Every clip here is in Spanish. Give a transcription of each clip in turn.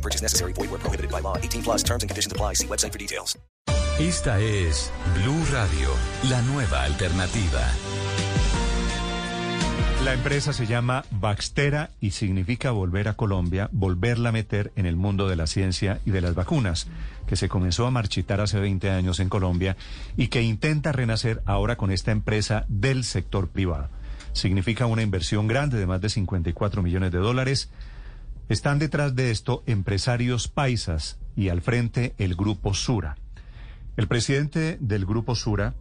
No purchase necessary. Void where prohibited by law. 18 plus terms and conditions apply. See website for details. Esta es Blue Radio, la nueva alternativa. La empresa se llama Baxtera y significa volver a Colombia, volverla a meter en el mundo de la ciencia y de las vacunas, que se comenzó a marchitar hace 20 años en Colombia y que intenta renacer ahora con esta empresa del sector privado. Significa una inversión grande de más de 54 millones de dólares. Están detrás de esto empresarios paisas y al frente el grupo Sura. El presidente del grupo Sura,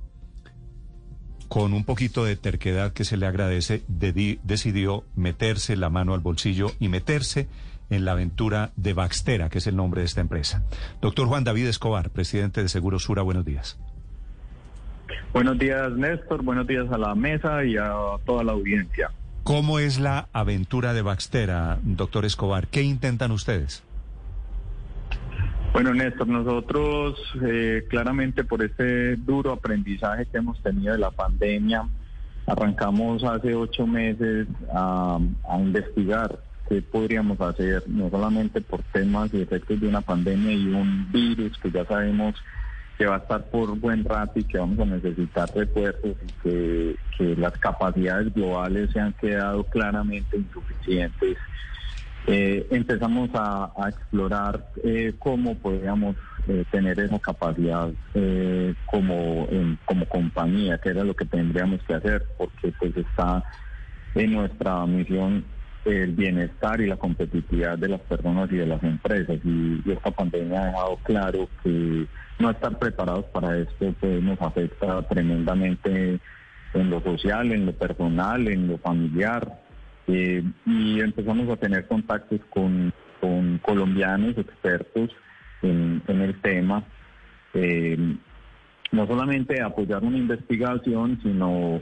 con un poquito de terquedad que se le agradece, decidió meterse la mano al bolsillo y meterse en la aventura de Baxtera, que es el nombre de esta empresa. Doctor Juan David Escobar, presidente de Seguro Sura, buenos días. Buenos días, Néstor. Buenos días a la mesa y a toda la audiencia. ¿Cómo es la aventura de Baxtera, doctor Escobar? ¿Qué intentan ustedes? Bueno, Néstor, nosotros eh, claramente por este duro aprendizaje que hemos tenido de la pandemia, arrancamos hace ocho meses a, a investigar qué podríamos hacer, no solamente por temas y efectos de una pandemia y un virus que ya sabemos que va a estar por buen rato y que vamos a necesitar refuerzos y que, que las capacidades globales se han quedado claramente insuficientes. Eh, empezamos a, a explorar eh, cómo podríamos eh, tener esa capacidad eh, como, como compañía, que era lo que tendríamos que hacer, porque pues está en nuestra misión el bienestar y la competitividad de las personas y de las empresas. Y, esta pandemia ha dejado claro que no estar preparados para esto pues, nos afecta tremendamente en lo social, en lo personal, en lo familiar. Eh, y empezamos a tener contactos con, colombianos expertos en, en el tema. Eh, no solamente apoyar una investigación, sino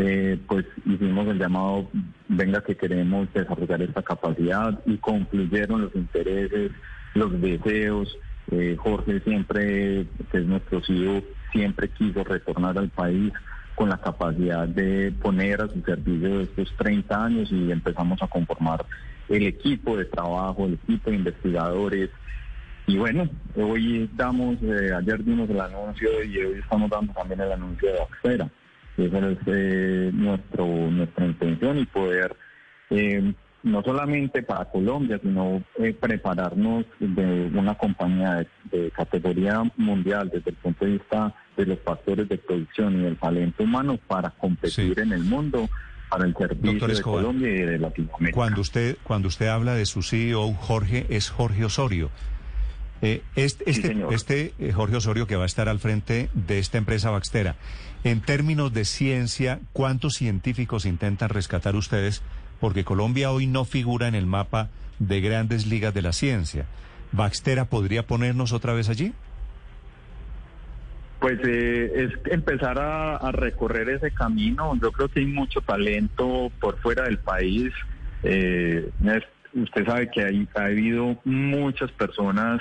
eh, pues hicimos el llamado, venga que queremos desarrollar esta capacidad y concluyeron los intereses, los deseos. Eh, Jorge siempre, que es nuestro CEO, siempre quiso retornar al país con la capacidad de poner a su servicio estos 30 años y empezamos a conformar el equipo de trabajo, el equipo de investigadores. Y bueno, hoy damos, eh, ayer dimos el anuncio y hoy estamos dando también el anuncio de Axera. Esa es eh, nuestro, nuestra intención y poder, eh, no solamente para Colombia, sino eh, prepararnos de una compañía de, de categoría mundial desde el punto de vista de los factores de producción y del talento humano para competir Sí. en el mundo para el servicio Doctor de Colombia y de Latinoamérica. Cuando usted, cuando usted habla de su CEO, Jorge, es Jorge Osorio. Eh, este este, señor. este, eh, Jorge Osorio que va a estar al frente de esta empresa Baxtera, en términos de ciencia, ¿cuántos científicos intentan rescatar ustedes? Porque Colombia hoy no figura en el mapa de grandes ligas de la ciencia. ¿Baxtera podría ponernos otra vez allí? Pues eh, es empezar a, a recorrer ese camino. Yo creo que hay mucho talento por fuera del país. Eh, usted sabe que hay, ha habido muchas personas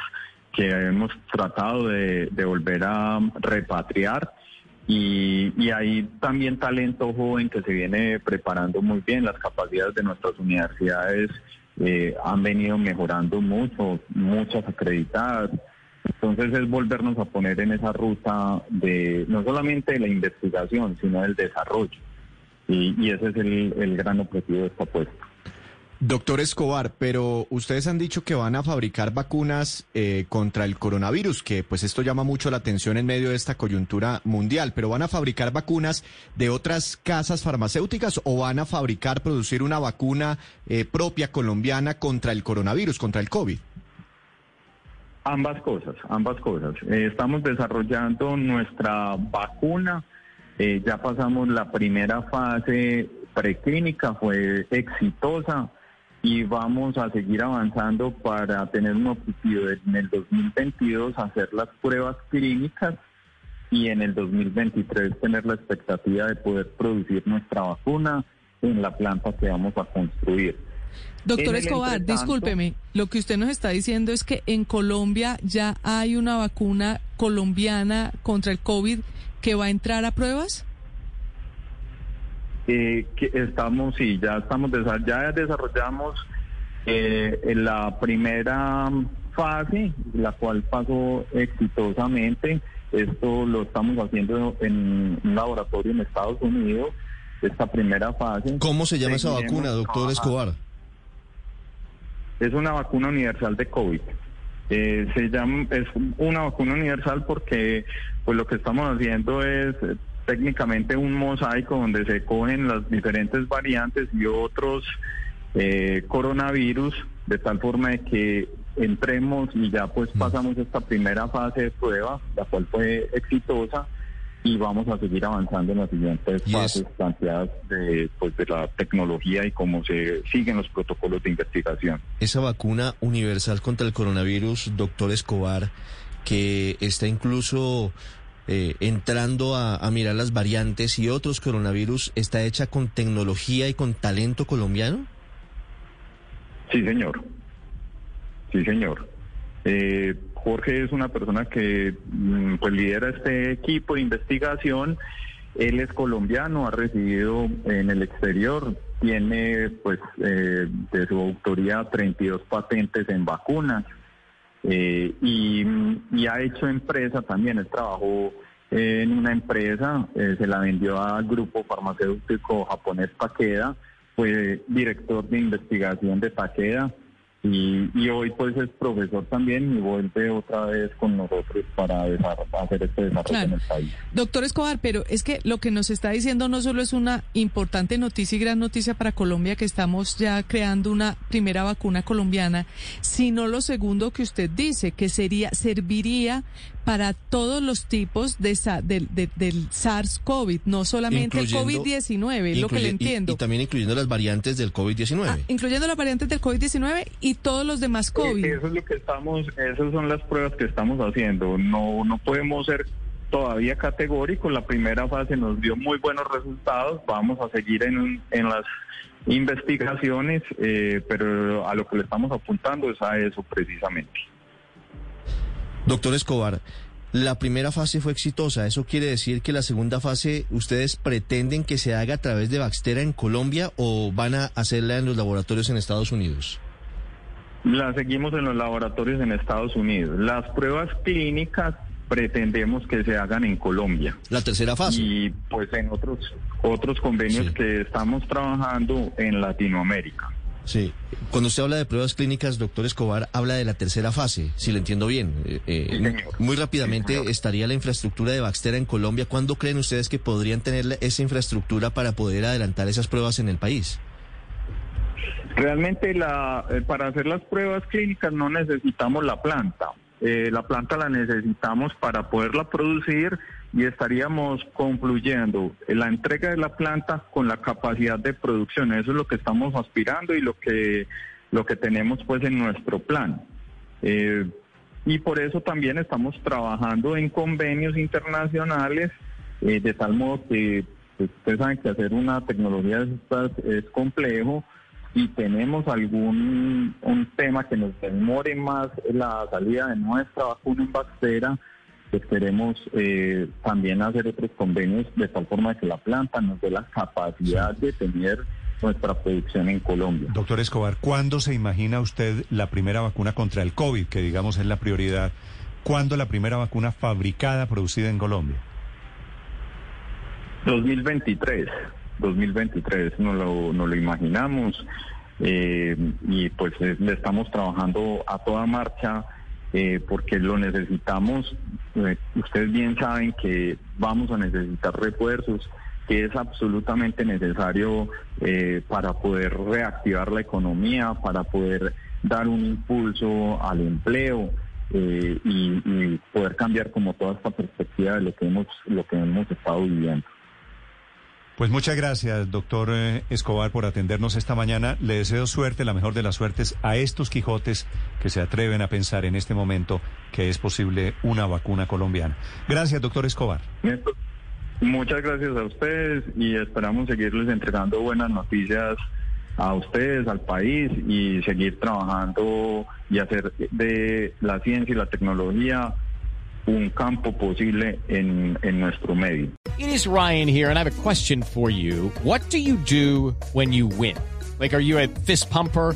que hemos tratado de, volver a repatriar y, y hay también talento joven que se viene preparando muy bien. Las capacidades de nuestras universidades eh, han venido mejorando mucho, muchas acreditadas. Entonces es volvernos a poner en esa ruta de no solamente de la investigación, sino del desarrollo. Y, y ese es el, el gran objetivo de esta apuesta. Doctor Escobar, pero ustedes han dicho que van a fabricar vacunas eh, contra el coronavirus, que pues esto llama mucho la atención en medio de esta coyuntura mundial, pero van a fabricar vacunas de otras casas farmacéuticas o van a fabricar, producir una vacuna eh, propia colombiana contra el coronavirus, contra el COVID. Ambas cosas, ambas cosas. Eh, estamos desarrollando nuestra vacuna. Eh, ya pasamos la primera fase preclínica, fue exitosa y vamos a seguir avanzando para tener un objetivo de, en el 2022 hacer las pruebas clínicas y en el 2023 tener la expectativa de poder producir nuestra vacuna en la planta que vamos a construir. Doctor Escobar, discúlpeme, lo que usted nos está diciendo es que en Colombia ya hay una vacuna colombiana contra el COVID que va a entrar a pruebas. Eh, que estamos, sí, ya estamos, ya desarrollamos eh, en la primera fase, la cual pasó exitosamente. Esto lo estamos haciendo en un laboratorio en Estados Unidos, esta primera fase. ¿Cómo se llama esa vacuna, doctor. Escobar? Es una vacuna universal de COVID. Eh, se llama, es una vacuna universal porque pues lo que estamos haciendo es técnicamente un mosaico donde se cogen las diferentes variantes y otros eh, coronavirus de tal forma de que entremos y ya pues pasamos esta primera fase de prueba, la cual fue exitosa y vamos a seguir avanzando en las siguientes Y es- fases planteadas de, pues, de la tecnología y cómo se siguen los protocolos de investigación. Esa vacuna universal contra el coronavirus, doctor Escobar, que está incluso eh, entrando a, mirar las variantes y otros coronavirus, ¿está hecha con tecnología y con talento colombiano? Sí, señor. Sí, señor. Eh, Jorge es una persona que mm, pues lidera este equipo de investigación. Él es colombiano, ha residido en el exterior, tiene pues eh, de su autoría 32 patentes en vacunas eh, y, ha hecho empresa también. Él trabajó en una empresa, eh, se la vendió al grupo farmacéutico japonés Takeda, fue director de investigación de Takeda y, y hoy pues es profesor también y vuelve otra vez con nosotros para hacer este desarrollo Claro. en el país. Doctor Escobar, pero es que lo que nos está diciendo no solo es una importante noticia y gran noticia para Colombia, que estamos ya creando una primera vacuna colombiana, sino lo segundo que usted dice, que sería, serviría para todos los tipos de, del, de- del SARS-CoV, no solamente el Incluyendo- COVID-19, es lo que le Incluye- y- entiendo. Y, también incluyendo las variantes del COVID-19. Ah, incluyendo las variantes del COVID-19 y todos los demás COVID. Eh, Eso es lo que estamos, esas son las pruebas que estamos haciendo. No, no podemos ser todavía categóricos. La primera fase nos dio muy buenos resultados. Vamos a seguir en, en las investigaciones, eh, pero a lo que le estamos apuntando es a eso precisamente. Doctor Escobar, la primera fase fue exitosa. ¿Eso quiere decir que la segunda fase ustedes pretenden que se haga a través de Baxtera en Colombia o van a hacerla en los laboratorios en Estados Unidos? La seguimos en los laboratorios en Estados Unidos. Las pruebas clínicas pretendemos que se hagan en Colombia. La tercera fase. y pues en otros otros convenios Sí. que estamos trabajando en Latinoamérica. Sí. Cuando usted habla de pruebas clínicas, doctor Escobar, habla de la tercera fase, si lo entiendo bien. Eh, eh, Sí, señor. muy rápidamente, Sí, señor. ¿estaría la infraestructura de Baxtera en Colombia? ¿Cuándo creen ustedes que podrían tener esa infraestructura para poder adelantar esas pruebas en el país? Realmente la, eh, para hacer las pruebas clínicas no necesitamos la planta. Eh, la planta la necesitamos para poderla producir y estaríamos concluyendo la entrega de la planta con la capacidad de producción. Eso es lo que estamos aspirando y lo que lo que tenemos pues en nuestro plan. Eh, y por eso también estamos trabajando en convenios internacionales eh, de tal modo que pues, ustedes saben que hacer una tecnología de estas es complejo y tenemos algún un tema que nos demore más la salida de nuestra vacuna en queremos eh, también hacer otros convenios de tal forma que la planta nos dé la capacidad de tener nuestra producción en Colombia. Doctor Escobar, ¿cuándo se imagina usted la primera vacuna contra el COVID, que digamos es la prioridad? ¿Cuándo la primera vacuna fabricada, producida en Colombia? 2023, 2023, no lo, no lo imaginamos eh, y pues le estamos trabajando a toda marcha eh, porque lo necesitamos. Eh, ustedes bien saben que vamos a necesitar refuerzos, que es absolutamente necesario eh, para poder reactivar la economía, para poder dar un impulso al empleo. y, y poder cambiar como toda esta perspectiva de lo que hemos lo que hemos estado viviendo. Pues muchas gracias, doctor eh, Escobar, por atendernos esta mañana. Le deseo suerte, la mejor de las suertes a estos Quijotes que se atreven a pensar en este momento que es posible una vacuna colombiana. Gracias, doctor Escobar. Muchas gracias a ustedes y esperamos seguirles entregando buenas noticias a ustedes, al país y seguir trabajando y hacer de la ciencia y la tecnología un campo posible en, en nuestro medio. It is Ryan here, and I have a question for you. What do you do when you win? Like, are you a fist pumper?